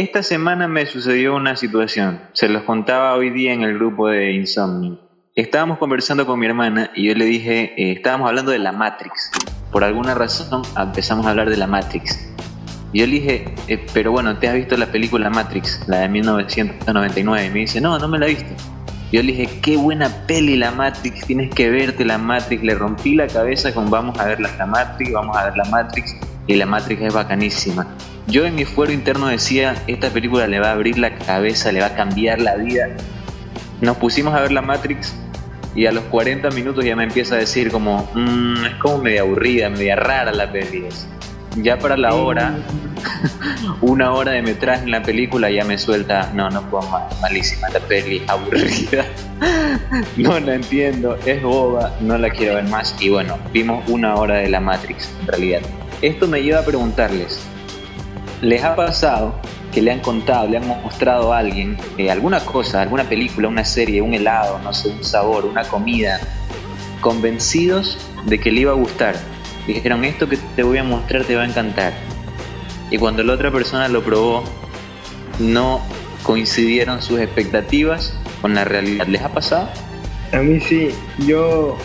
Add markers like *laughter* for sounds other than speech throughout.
esta semana me sucedió una situación. Se los contaba hoy día en el grupo de Insomnio. Estábamos conversando con mi hermana y yo le dije, eh, estábamos hablando de la Matrix. Por alguna razón empezamos a hablar de la Matrix. Y yo le dije, eh, pero bueno, ¿te has visto la película Matrix, la de 1999? Y me dice, no, no me la he visto. Yo le dije, qué buena peli la Matrix, tienes que verte la Matrix. Le rompí la cabeza con vamos a ver la Matrix, vamos a ver la Matrix. Y la Matrix es bacanísima. Yo en mi fuero interno decía, esta película le va a abrir la cabeza, le va a cambiar la vida. Nos pusimos a ver la Matrix y a los 40 minutos ya me empieza a decir como, mmm, es como media aburrida, media rara la peli ya para la hora, *laughs* una hora de metraje en la película ya me suelta, no, no puedo más, malísima la peli, *laughs* aburrida, no la entiendo, es boba, no la quiero ver más y bueno, vimos una hora de la Matrix en realidad. Esto me lleva a preguntarles, ¿les ha pasado que le han contado, le han mostrado a alguien eh, alguna cosa, alguna película, una serie, un helado, no sé, un sabor, una comida, convencidos de que le iba a gustar? dijeron esto que te voy a mostrar te va a encantar. Y cuando la otra persona lo probó, no coincidieron sus expectativas con la realidad. ¿Les ha pasado? A mí sí, yo,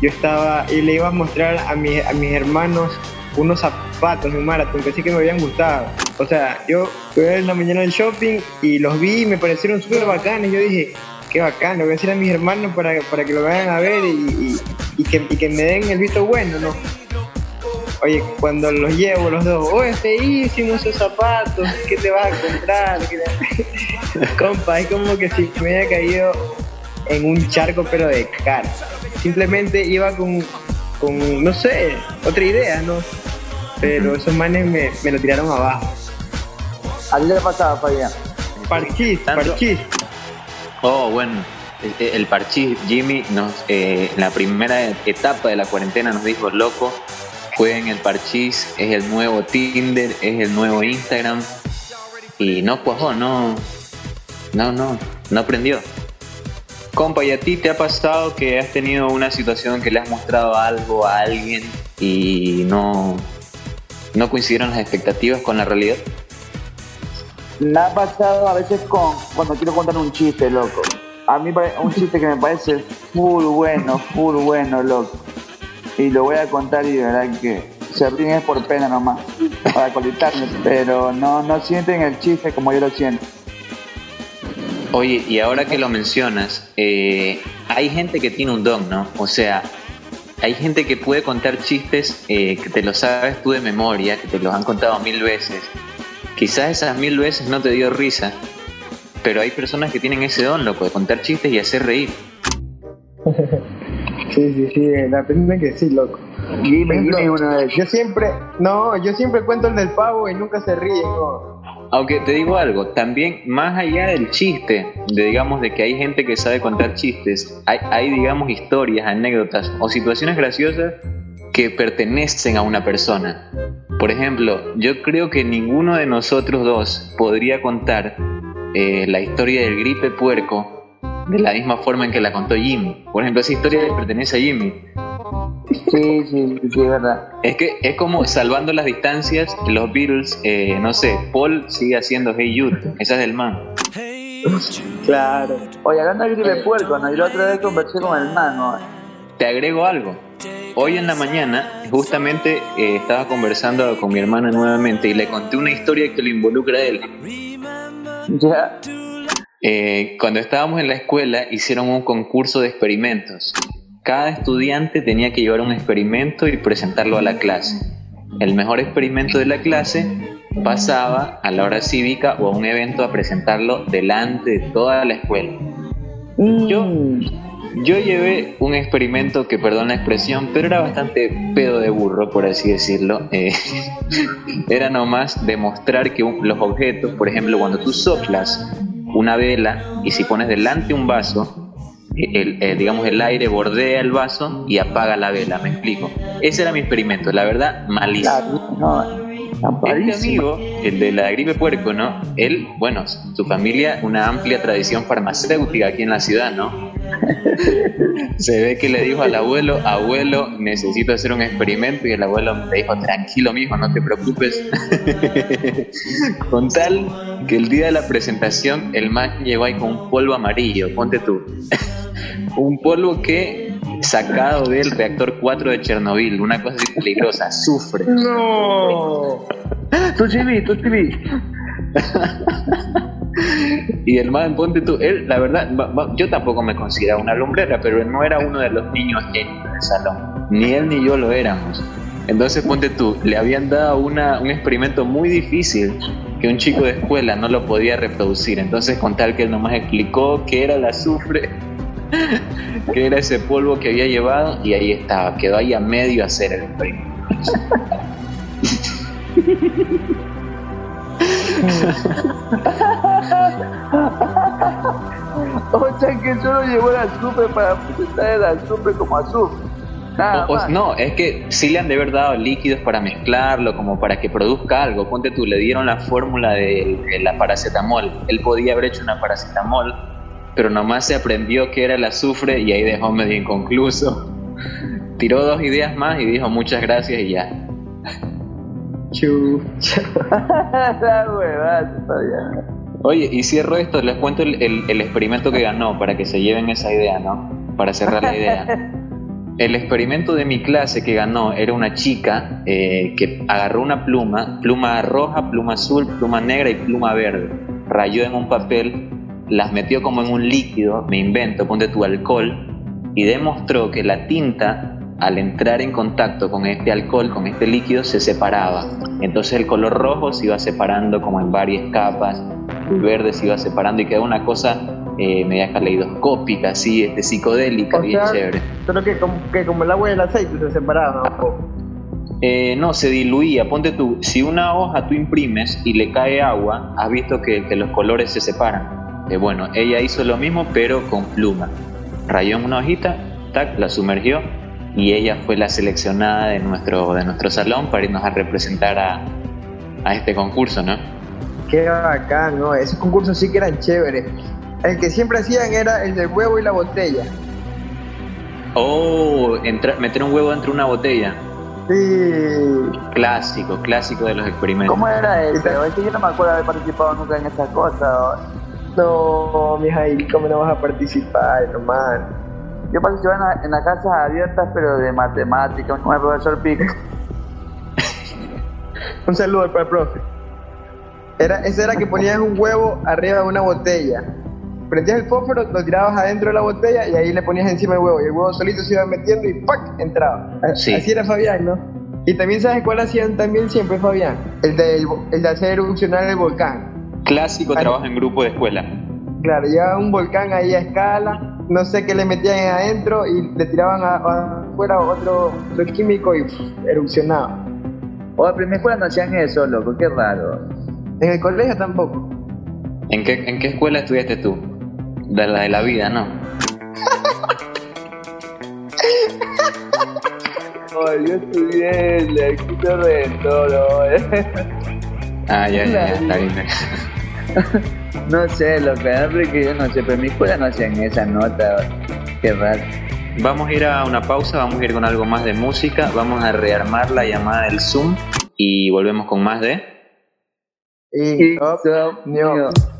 yo estaba y le iba a mostrar a, mi, a mis hermanos unos zapatos de un maratón que sí que me habían gustado. O sea, yo en la mañana del shopping y los vi y me parecieron súper bacanes. Yo dije, qué bacano, voy a decir a mis hermanos para, para que lo vayan a ver y, y, que, y que me den el visto bueno, ¿no? Oye, cuando los llevo los dos, oh, es feísimo esos zapatos, ¿qué te vas a comprar? *laughs* Compa, es como que si me hubiera caído en un charco pero de cara. Simplemente iba con, con no sé, otra idea, ¿no? Pero esos manes me, me lo tiraron abajo. ¿A ti te pasaba, Fabián? Parchís, parchís. Oh, bueno, el, parchís, Jimmy, nos, eh, en la primera etapa de la cuarentena nos dijo, loco, jueguen el parchís, es el nuevo Tinder, es el nuevo Instagram. Y no cuajó, no, no, no, no aprendió. Compa, ¿y a ti te ha pasado que has tenido una situación que le has mostrado algo a alguien y no, no coincidieron las expectativas con la realidad? Me ha pasado a veces con cuando quiero contar un chiste, loco. A mí un chiste que me parece full bueno, full bueno, loco. Y lo voy a contar y de verdad que se ríen por pena nomás, para colitarme, pero no, no sienten el chiste como yo lo siento. Oye, y ahora que lo mencionas, eh, hay gente que tiene un don, ¿no? O sea, hay gente que puede contar chistes eh, que te lo sabes tú de memoria, que te los han contado mil veces, Quizás esas mil veces no te dio risa, pero hay personas que tienen ese don, loco, de contar chistes y hacer reír. *laughs* sí, sí, sí, la primera que sí, loco. una vez. Yo siempre, no, yo siempre cuento el del pavo y nunca se ríe, ¿no? Aunque te digo algo, también más allá del chiste, de digamos de que hay gente que sabe contar chistes, hay, hay digamos historias, anécdotas o situaciones graciosas que pertenecen a una persona. Por ejemplo, yo creo que ninguno de nosotros dos podría contar eh, la historia del gripe puerco de la misma forma en que la contó Jimmy. Por ejemplo, esa historia le pertenece a Jimmy. Sí, sí, sí, es verdad. Es que es como salvando las distancias, los Beatles, eh, no sé, Paul sigue haciendo Hey Jude, esa es del man. claro. Oye, hablando de gripe puerco, ¿no? yo la otra vez conversé con el man, ¿no? Te agrego algo hoy en la mañana justamente eh, estaba conversando con mi hermana nuevamente y le conté una historia que lo involucra a él. Ya. Eh, cuando estábamos en la escuela hicieron un concurso de experimentos. Cada estudiante tenía que llevar un experimento y presentarlo a la clase. El mejor experimento de la clase pasaba a la hora cívica o a un evento a presentarlo delante de toda la escuela. Yo. Yo llevé un experimento que, perdón la expresión, pero era bastante pedo de burro, por así decirlo. Eh, *laughs* era nomás demostrar que los objetos, por ejemplo, cuando tú soplas una vela y si pones delante un vaso, el, eh, digamos el aire bordea el vaso y apaga la vela, me explico. Ese era mi experimento, la verdad, malísimo. Este amigo, el de la gripe puerco, ¿no? Él, bueno, su familia, una amplia tradición farmacéutica aquí en la ciudad, ¿no? *laughs* Se ve que le dijo al abuelo, abuelo, necesito hacer un experimento y el abuelo le dijo, tranquilo mijo, no te preocupes. *laughs* con tal que el día de la presentación el man llegó ahí con un polvo amarillo, ponte tú. *laughs* un polvo que sacado del reactor 4 de Chernobyl, una cosa así peligrosa, azufre. No. Tú sí vi, tú. Y el man, ponte tú, él, la verdad, yo tampoco me consideraba una lumbrera, pero él no era uno de los niños genios del salón. Ni él ni yo lo éramos. Entonces, ponte tú, le habían dado una, un experimento muy difícil que un chico de escuela no lo podía reproducir. Entonces, con tal que él nomás explicó qué era el azufre, *laughs* que era ese polvo que había llevado, y ahí estaba, quedó ahí a medio hacer el experimento. *laughs* o sea que solo llevó el azufre para presentar el azufre como azufre. no, es que sí le han de haber dado líquidos para mezclarlo, como para que produzca algo. Ponte tú, le dieron la fórmula de, la paracetamol. Él podía haber hecho una paracetamol, pero nomás se aprendió que era el azufre y ahí dejó medio inconcluso. *laughs* Tiró dos ideas más y dijo muchas gracias y ya. *laughs* *laughs* Oye, y cierro esto, les cuento el, experimento que ganó para que se lleven esa idea, ¿no? Para cerrar la idea. *laughs* El experimento de mi clase que ganó era una chica eh, que agarró una pluma, pluma roja, pluma azul, pluma negra y pluma verde. Rayó en un papel, las metió como en un líquido, me invento, ponte tu alcohol, y demostró que la tinta al entrar en contacto con este alcohol, con este líquido, se separaba. Entonces el color rojo se iba separando como en varias capas, el verde se iba separando y quedaba una cosa eh, media caleidoscópica, así, este, psicodélica, bien chévere. Solo que como, que como el agua y el aceite se separaban un poco. Eh, no, se diluía. Ponte tú, si una hoja tú imprimes y le cae agua, has visto que, los colores se separan. Eh, bueno, ella hizo lo mismo, pero con pluma. Rayó en una hojita, tac, la sumergió y ella fue la seleccionada de nuestro, de nuestro salón para irnos a representar a, a este concurso, ¿no? Qué bacán, ¿no? Esos concursos sí que eran chéveres. El que siempre hacían era el del huevo y la botella. Oh, meter un huevo dentro de una botella. Sí. Clásico, clásico de los experimentos. ¿Cómo era eso? Es que yo no me acuerdo de haber participado nunca en esas cosas. No, mija, ¿cómo no vas a participar, hermano? Yo participé en, las casas abiertas, pero de matemáticas, con el profesor Pico. *laughs* un saludo para el profe. Era, ese era que ponías un huevo arriba de una botella. Prendías el fósforo, lo tirabas adentro de la botella y ahí le ponías encima el huevo. Y el huevo solito se iba metiendo y ¡pac! entraba. Así era Fabián, ¿no? Y también sabes cuál hacían también siempre Fabián. El de, el de hacer erupcionar el volcán. Clásico trabajo en grupo de escuela. Claro, llevaba un volcán ahí a escala no sé qué le metían adentro y le tiraban afuera otro, otro, químico y erupcionaba. O en mi escuela no hacían eso, loco, qué raro. En el colegio tampoco. ¿En qué, en qué escuela estudiaste tú? De la de la vida, ¿no? oh, yo estudié el Cristo Redentor, Ah, ya, ya, ya, está bien. *laughs* No sé, lo que que yo no sé, pero en mi escuela no hacían esa nota. Qué raro. Vamos a ir a una pausa, vamos a ir con algo más de música, vamos a rearmar la llamada del Zoom y volvemos con más de... Eat, Eat up, up, up.